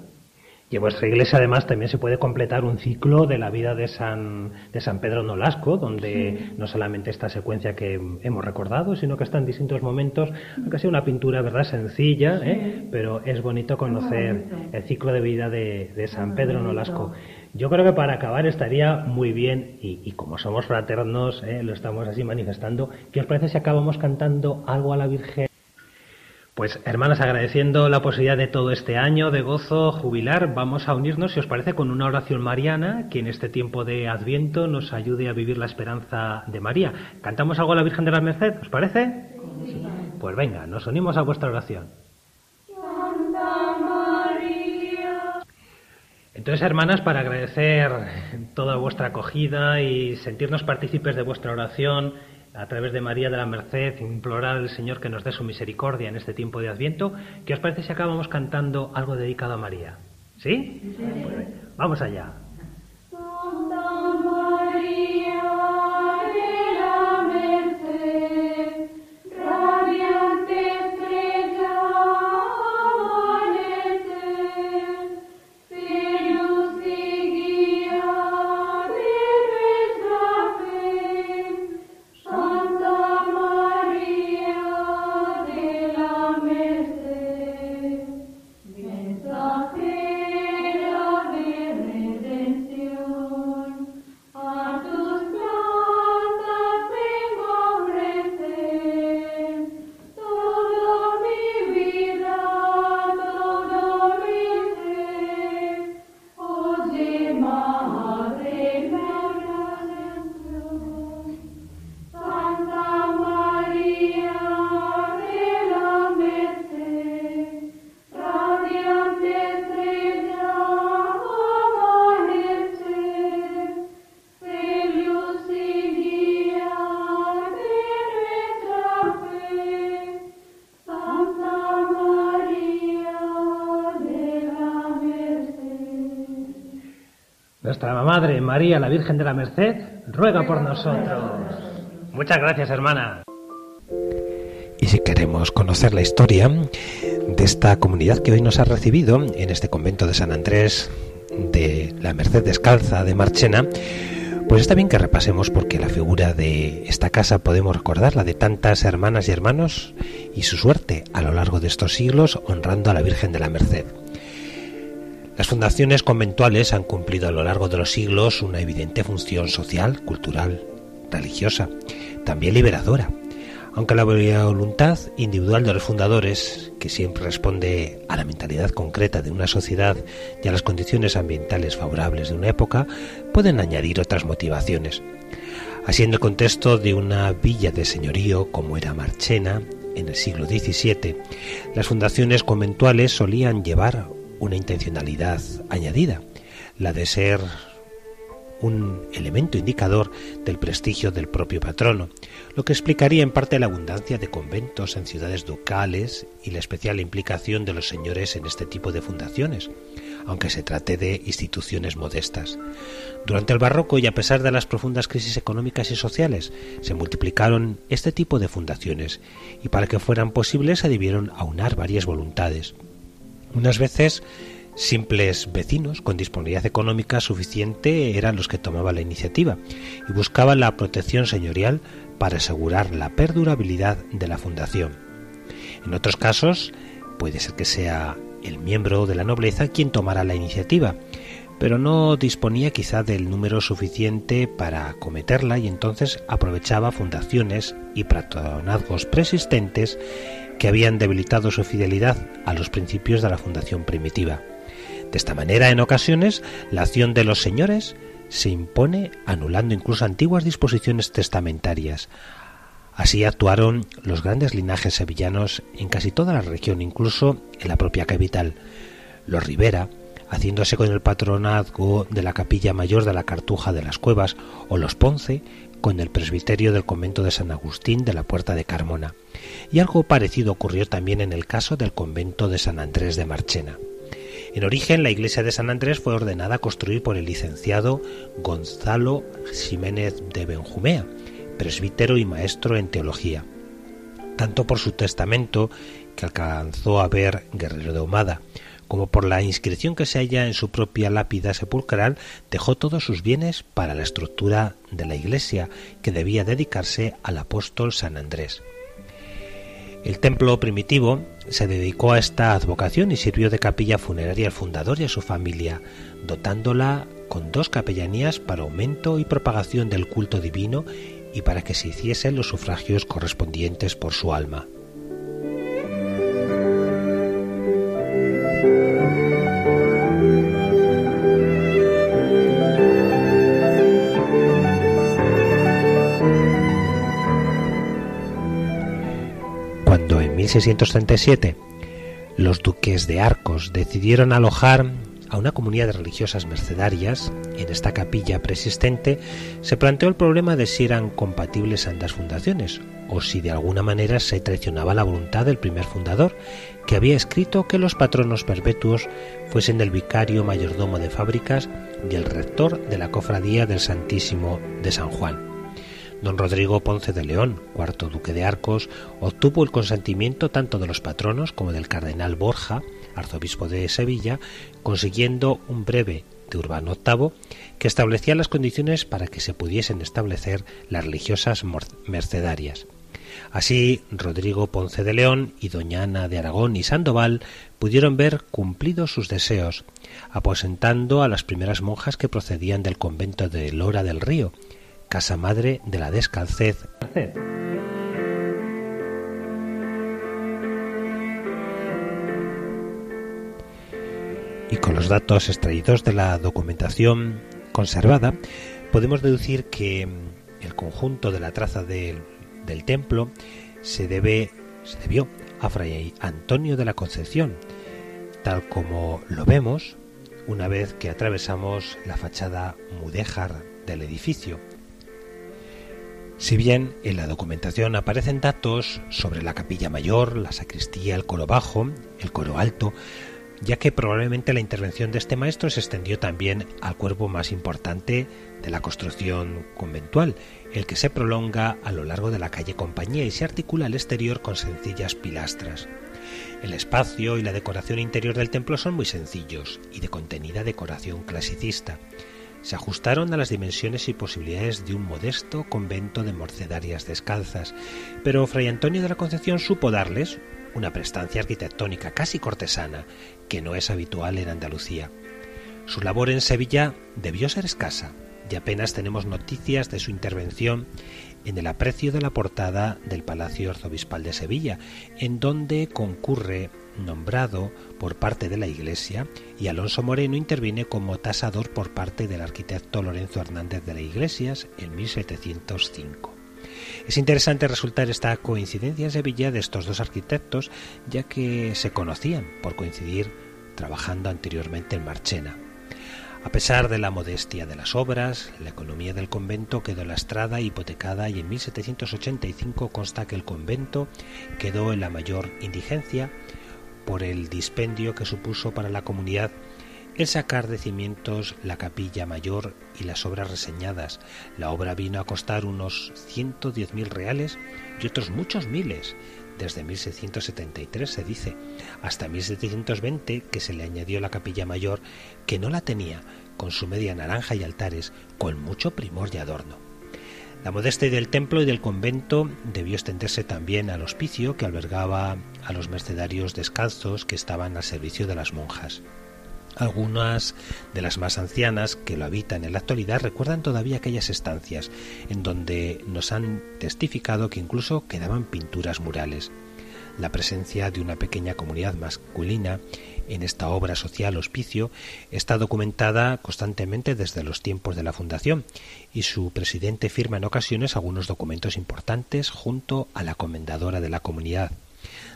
Y en vuestra iglesia además también se puede completar un ciclo de la vida de San, de San Pedro Nolasco, donde no solamente esta secuencia que hemos recordado, sino que está en distintos momentos, aunque sea una pintura verdad sencilla, ¿eh? pero es bonito conocer el ciclo de vida de, San Pedro Nolasco. Yo creo que para acabar estaría muy bien, y, como somos fraternos, ¿eh? lo estamos así manifestando, ¿qué os parece si acabamos cantando algo a la Virgen? Pues hermanas, agradeciendo la posibilidad de todo este año de gozo jubilar, vamos a unirnos, si os parece, con una oración mariana que en este tiempo de Adviento nos ayude a vivir la esperanza de María. ¿Cantamos algo a la Virgen de la Merced? ¿Os parece? Pues venga, nos unimos a vuestra oración. Entonces, hermanas, para agradecer toda vuestra acogida y sentirnos partícipes de vuestra oración, a través de María de la Merced, implorar al Señor que nos dé su misericordia en este tiempo de Adviento. ¿Qué os parece si acabamos cantando algo dedicado a María? ¿Sí? vamos allá. Madre María, la Virgen de la Merced, ruega por nosotros. Muchas gracias, hermana. Y si queremos conocer la historia de esta comunidad que hoy nos ha recibido en este convento de San Andrés de la Merced Descalza de Marchena, pues está bien que repasemos porque la figura de esta casa podemos recordarla de tantas hermanas y hermanos y su suerte a lo largo de estos siglos honrando a la Virgen de la Merced. Las fundaciones conventuales han cumplido a lo largo de los siglos una evidente función social, cultural, religiosa, también liberadora. Aunque la voluntad individual de los fundadores, que siempre responde a la mentalidad concreta de una sociedad y a las condiciones ambientales favorables de una época, pueden añadir otras motivaciones. Así, en el contexto de una villa de señorío como era Marchena, en el siglo XVII, las fundaciones conventuales solían llevar una intencionalidad añadida, la de ser un elemento indicador del prestigio del propio patrono, lo que explicaría en parte la abundancia de conventos en ciudades ducales y la especial implicación de los señores en este tipo de fundaciones, aunque se trate de instituciones modestas. Durante el barroco y a pesar de las profundas crisis económicas y sociales, se multiplicaron este tipo de fundaciones y para que fueran posibles se debieron aunar varias voluntades. Unas veces Simples vecinos con disponibilidad económica suficiente eran los que tomaban la iniciativa y buscaban la protección señorial para asegurar la perdurabilidad de la fundación. En otros casos, puede ser que sea el miembro de la nobleza quien tomara la iniciativa, pero no disponía quizá del número suficiente para acometerla y entonces aprovechaba fundaciones y patronazgos preexistentes que habían debilitado su fidelidad a los principios de la fundación primitiva. De esta manera, en ocasiones, la acción de los señores se impone anulando incluso antiguas disposiciones testamentarias. Así actuaron los grandes linajes sevillanos en casi toda la región, incluso en la propia capital. Los Rivera, haciéndose con el patronazgo de la capilla mayor de la Cartuja de las Cuevas, o los Ponce, con el presbiterio del convento de San Agustín de la Puerta de Carmona. Y algo parecido ocurrió también en el caso del convento de San Andrés de Marchena. En origen, la iglesia de San Andrés fue ordenada a construir por el licenciado Gonzalo Jiménez de Benjumea, presbítero y maestro en teología. Tanto por su testamento, que alcanzó a ver Guerrero de Humada, como por la inscripción que se halla en su propia lápida sepulcral, dejó todos sus bienes para la estructura de la iglesia, que debía dedicarse al apóstol San Andrés. El templo primitivo se dedicó a esta advocación y sirvió de capilla funeraria al fundador y a su familia, dotándola con dos capellanías para aumento y propagación del culto divino y para que se hiciesen los sufragios correspondientes por su alma. 1637 los duques de Arcos decidieron alojar a una comunidad de religiosas mercedarias en esta capilla preexistente, se planteó el problema de si eran compatibles ambas fundaciones o si de alguna manera se traicionaba la voluntad del primer fundador, que había escrito que los patronos perpetuos fuesen el vicario mayordomo de fábricas y el rector de la cofradía del Santísimo de San Juan. Don Rodrigo Ponce de León, cuarto duque de Arcos, obtuvo el consentimiento tanto de los patronos como del cardenal Borja, arzobispo de Sevilla, consiguiendo un breve de Urbano VIII que establecía las condiciones para que se pudiesen establecer las religiosas mercedarias. Así, Rodrigo Ponce de León y doña Ana de Aragón y Sandoval pudieron ver cumplidos sus deseos, aposentando a las primeras monjas que procedían del convento de Lora del Río, casa madre de la descalcez. Y con los datos extraídos de la documentación conservada, podemos deducir que el conjunto de la traza del, del templo se, debe, se debió a Fray Antonio de la Concepción, tal como lo vemos una vez que atravesamos la fachada mudéjar del edificio. Si bien en la documentación aparecen datos sobre la capilla mayor, la sacristía, el coro bajo, el coro alto, ya que probablemente la intervención de este maestro se extendió también al cuerpo más importante de la construcción conventual, el que se prolonga a lo largo de la calle Compañía y se articula al exterior con sencillas pilastras. El espacio y la decoración interior del templo son muy sencillos y de contenida decoración clasicista se ajustaron a las dimensiones y posibilidades de un modesto convento de morcedarias descalzas, pero Fray Antonio de la Concepción supo darles una prestancia arquitectónica casi cortesana que no es habitual en Andalucía. Su labor en Sevilla debió ser escasa, y apenas tenemos noticias de su intervención en el aprecio de la portada del Palacio Arzobispal de Sevilla, en donde concurre nombrado por parte de la Iglesia y Alonso Moreno interviene como tasador por parte del arquitecto Lorenzo Hernández de la Iglesias en 1705. Es interesante resultar esta coincidencia en Sevilla de estos dos arquitectos, ya que se conocían por coincidir trabajando anteriormente en Marchena. A pesar de la modestia de las obras, la economía del convento quedó lastrada e hipotecada y en 1785 consta que el convento quedó en la mayor indigencia por el dispendio que supuso para la comunidad el sacar de cimientos la capilla mayor y las obras reseñadas. La obra vino a costar unos 110.000 reales y otros muchos miles, desde 1673 se dice, hasta 1720 que se le añadió la capilla mayor que no la tenía, con su media naranja y altares, con mucho primor y adorno. La modestia del templo y del convento debió extenderse también al hospicio que albergaba a los mercedarios descalzos que estaban al servicio de las monjas. Algunas de las más ancianas que lo habitan en la actualidad recuerdan todavía aquellas estancias en donde nos han testificado que incluso quedaban pinturas murales. La presencia de una pequeña comunidad masculina en esta obra social hospicio está documentada constantemente desde los tiempos de la fundación y su presidente firma en ocasiones algunos documentos importantes junto a la comendadora de la comunidad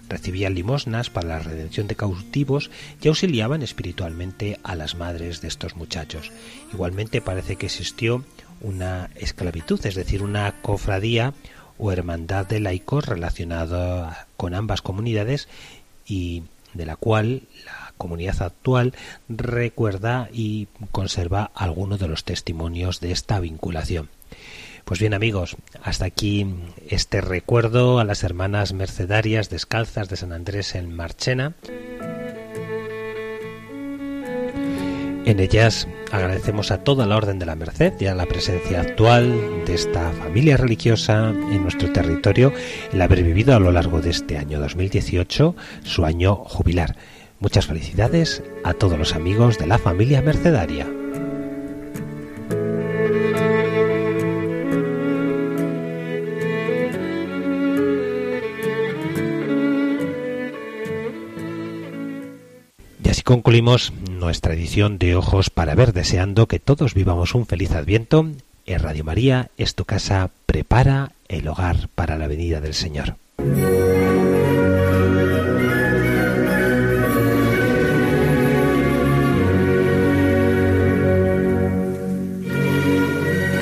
recibían limosnas para la redención de cautivos y auxiliaban espiritualmente a las madres de estos muchachos. Igualmente parece que existió una esclavitud, es decir, una cofradía o hermandad de laicos relacionada con ambas comunidades y de la cual la comunidad actual recuerda y conserva algunos de los testimonios de esta vinculación. Pues bien amigos, hasta aquí este recuerdo a las hermanas mercedarias descalzas de San Andrés en Marchena. En ellas agradecemos a toda la Orden de la Merced y a la presencia actual de esta familia religiosa en nuestro territorio el haber vivido a lo largo de este año 2018 su año jubilar. Muchas felicidades a todos los amigos de la familia mercedaria. concluimos nuestra edición de Ojos para Ver, deseando que todos vivamos un feliz Adviento. En Radio María es tu casa, prepara el hogar para la venida del Señor.